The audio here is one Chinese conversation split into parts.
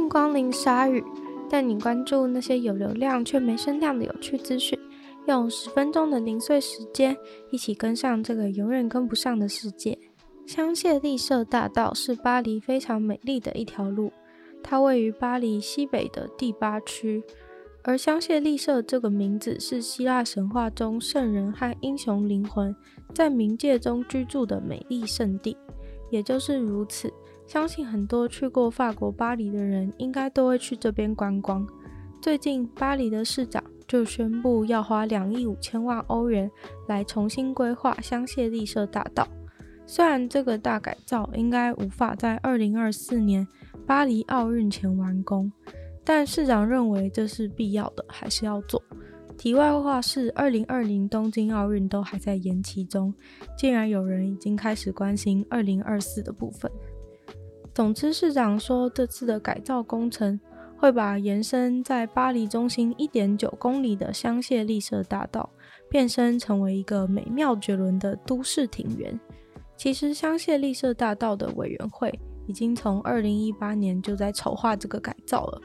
迎光临鲨鱼，带你关注那些有流量却没声量的有趣资讯。用十分钟的零碎时间，一起跟上这个永远跟不上的世界。香榭丽舍大道是巴黎非常美丽的一条路，它位于巴黎西北的第八区。而香榭丽舍这个名字是希腊神话中圣人和英雄灵魂在冥界中居住的美丽圣地。也就是如此，相信很多去过法国巴黎的人应该都会去这边观光。最近，巴黎的市长就宣布要花两亿五千万欧元来重新规划香榭丽舍大道。虽然这个大改造应该无法在二零二四年巴黎奥运前完工。但市长认为这是必要的，还是要做。题外话是，二零二零东京奥运都还在延期中，竟然有人已经开始关心二零二四的部分。总之，市长说这次的改造工程会把延伸在巴黎中心一点九公里的香榭丽舍大道变身成为一个美妙绝伦的都市庭园。其实，香榭丽舍大道的委员会已经从二零一八年就在筹划这个改造了。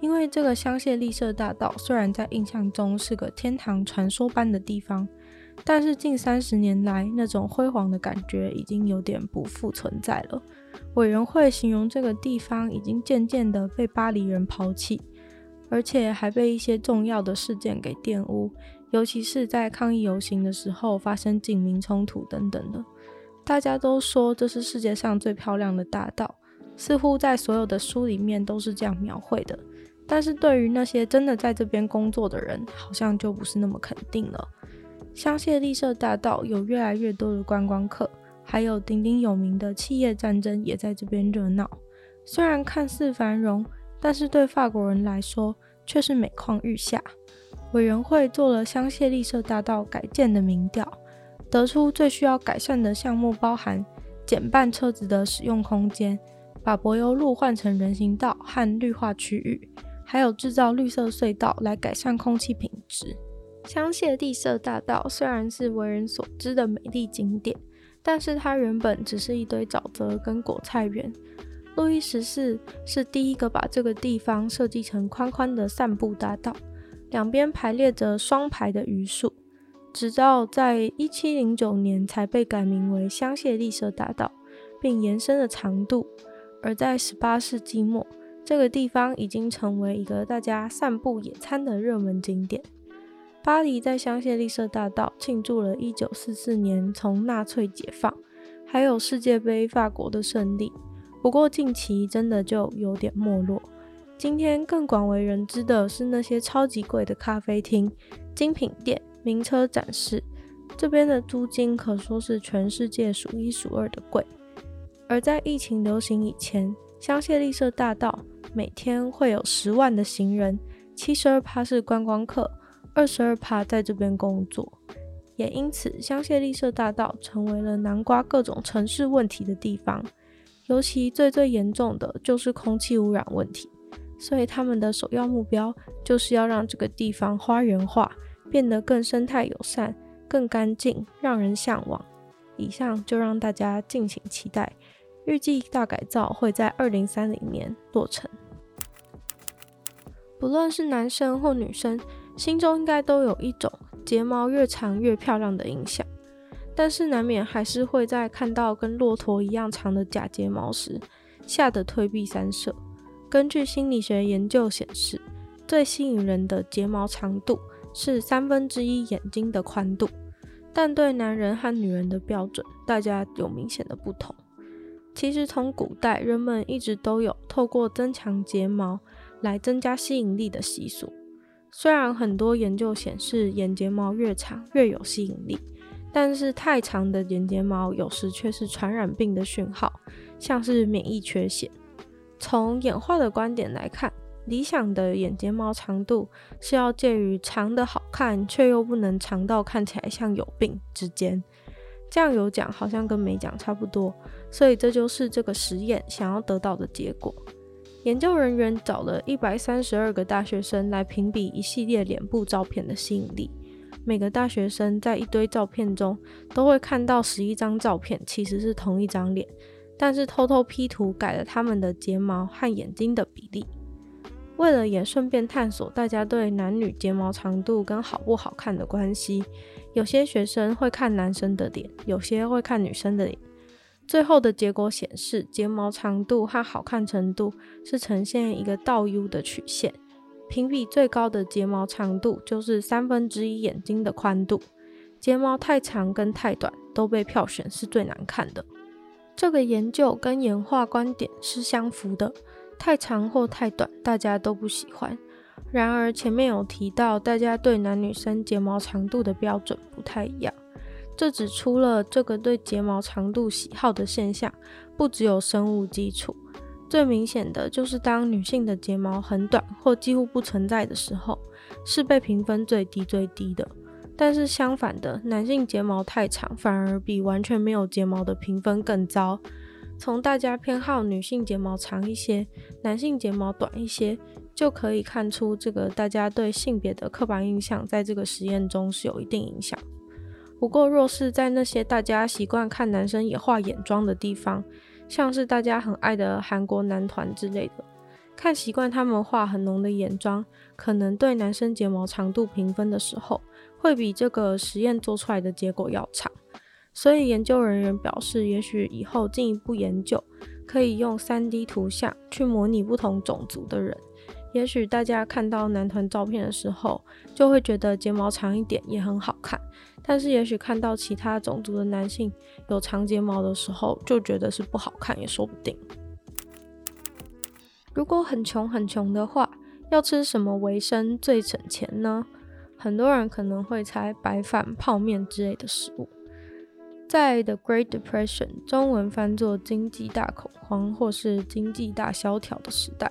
因为这个香榭丽舍大道虽然在印象中是个天堂传说般的地方，但是近三十年来那种辉煌的感觉已经有点不复存在了。委员会形容这个地方已经渐渐的被巴黎人抛弃，而且还被一些重要的事件给玷污，尤其是在抗议游行的时候发生警民冲突等等的。大家都说这是世界上最漂亮的大道，似乎在所有的书里面都是这样描绘的。但是对于那些真的在这边工作的人，好像就不是那么肯定了。香榭丽舍大道有越来越多的观光客，还有鼎鼎有名的企业战争也在这边热闹。虽然看似繁荣，但是对法国人来说却是每况愈下。委员会做了香榭丽舍大道改建的民调，得出最需要改善的项目包含减半车子的使用空间，把柏油路换成人行道和绿化区域。还有制造绿色隧道来改善空气品质。香榭丽舍大道虽然是为人所知的美丽景点，但是它原本只是一堆沼泽跟果菜园。路易十四是第一个把这个地方设计成宽宽的散步大道，两边排列着双排的榆树，直到在一七零九年才被改名为香榭丽舍大道，并延伸了长度。而在十八世纪末，这个地方已经成为一个大家散步野餐的热门景点。巴黎在香榭丽舍大道庆祝了1944年从纳粹解放，还有世界杯法国的胜利。不过近期真的就有点没落。今天更广为人知的是那些超级贵的咖啡厅、精品店、名车展示，这边的租金可说是全世界数一数二的贵。而在疫情流行以前，香榭丽舍大道每天会有十万的行人，七十二趴是观光客，二十二趴在这边工作，也因此香榭丽舍大道成为了南瓜各种城市问题的地方，尤其最最严重的就是空气污染问题，所以他们的首要目标就是要让这个地方花园化，变得更生态友善、更干净，让人向往。以上就让大家敬请期待。预计大改造会在二零三零年落成。不论是男生或女生，心中应该都有一种睫毛越长越漂亮的印象，但是难免还是会在看到跟骆驼一样长的假睫毛时，吓得退避三舍。根据心理学研究显示，最吸引人的睫毛长度是三分之一眼睛的宽度，但对男人和女人的标准，大家有明显的不同。其实从古代，人们一直都有透过增强睫毛来增加吸引力的习俗。虽然很多研究显示眼睫毛越长越有吸引力，但是太长的眼睫毛有时却是传染病的讯号，像是免疫缺陷。从演化的观点来看，理想的眼睫毛长度是要介于长的好看却又不能长到看起来像有病之间。这样有讲好像跟没讲差不多，所以这就是这个实验想要得到的结果。研究人员找了一百三十二个大学生来评比一系列脸部照片的吸引力。每个大学生在一堆照片中都会看到十一张照片其实是同一张脸，但是偷偷 P 图改了他们的睫毛和眼睛的比例。为了也顺便探索大家对男女睫毛长度跟好不好看的关系，有些学生会看男生的脸，有些会看女生的脸。最后的结果显示，睫毛长度和好看程度是呈现一个倒 U 的曲线。评比最高的睫毛长度就是三分之一眼睛的宽度。睫毛太长跟太短都被票选是最难看的。这个研究跟演化观点是相符的，太长或太短大家都不喜欢。然而前面有提到，大家对男女生睫毛长度的标准不太一样。这指出了这个对睫毛长度喜好的现象，不只有生物基础。最明显的就是当女性的睫毛很短或几乎不存在的时候，是被评分最低最低的。但是相反的，男性睫毛太长反而比完全没有睫毛的评分更糟。从大家偏好女性睫毛长一些，男性睫毛短一些，就可以看出这个大家对性别的刻板印象在这个实验中是有一定影响。不过，若是在那些大家习惯看男生也画眼妆的地方，像是大家很爱的韩国男团之类的，看习惯他们画很浓的眼妆，可能对男生睫毛长度评分的时候，会比这个实验做出来的结果要长。所以研究人员表示，也许以后进一步研究，可以用 3D 图像去模拟不同种族的人。也许大家看到男团照片的时候，就会觉得睫毛长一点也很好看。但是，也许看到其他种族的男性有长睫毛的时候，就觉得是不好看，也说不定。如果很穷很穷的话，要吃什么维生最省钱呢？很多人可能会猜白饭、泡面之类的食物。在 The Great Depression（ 中文翻作经济大恐慌）或是经济大萧条的时代。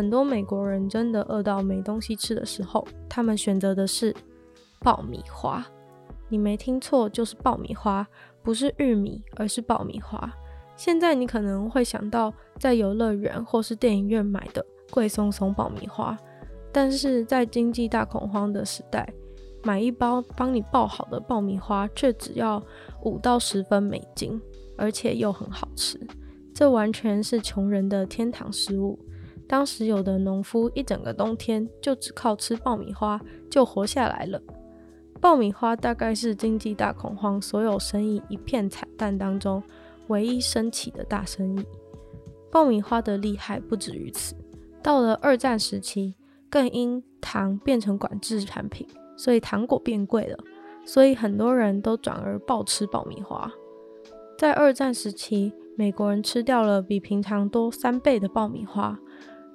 很多美国人真的饿到没东西吃的时候，他们选择的是爆米花。你没听错，就是爆米花，不是玉米，而是爆米花。现在你可能会想到在游乐园或是电影院买的贵松松爆米花，但是在经济大恐慌的时代，买一包帮你爆好的爆米花却只要五到十分美金，而且又很好吃。这完全是穷人的天堂食物。当时有的农夫一整个冬天就只靠吃爆米花就活下来了。爆米花大概是经济大恐慌所有生意一片惨淡当中唯一升起的大生意。爆米花的厉害不止于此，到了二战时期，更因糖变成管制产品，所以糖果变贵了，所以很多人都转而暴吃爆米花。在二战时期，美国人吃掉了比平常多三倍的爆米花。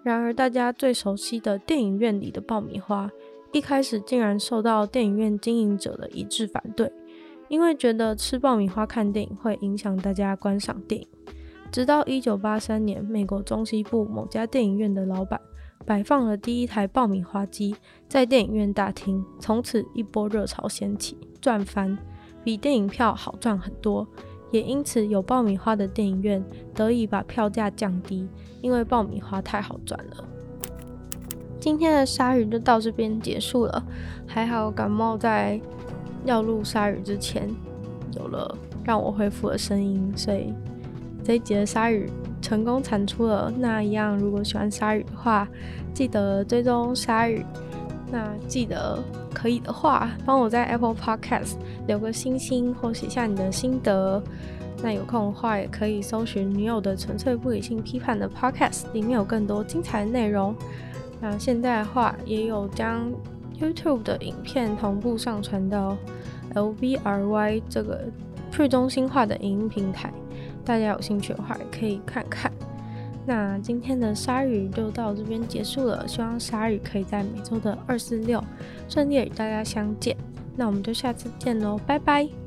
然而，大家最熟悉的电影院里的爆米花，一开始竟然受到电影院经营者的一致反对，因为觉得吃爆米花看电影会影响大家观赏电影。直到一九八三年，美国中西部某家电影院的老板摆放了第一台爆米花机在电影院大厅，从此一波热潮掀起，赚翻，比电影票好赚很多。也因此，有爆米花的电影院得以把票价降低，因为爆米花太好赚了。今天的鲨鱼就到这边结束了，还好感冒在要录鲨鱼之前有了让我恢复的声音，所以这一集的鲨鱼成功产出了。那一样，如果喜欢鲨鱼的话，记得追踪鲨鱼。那记得可以的话，帮我在 Apple Podcast 留个星星或写下你的心得。那有空的话，也可以搜寻女友的纯粹不理性批判的 Podcast，里面有更多精彩的内容。那现在的话，也有将 YouTube 的影片同步上传到 LBRY 这个去中心化的影音平台，大家有兴趣的话，也可以看看。那今天的鲨鱼就到这边结束了，希望鲨鱼可以在每周的二四六顺利与大家相见。那我们就下次见喽，拜拜。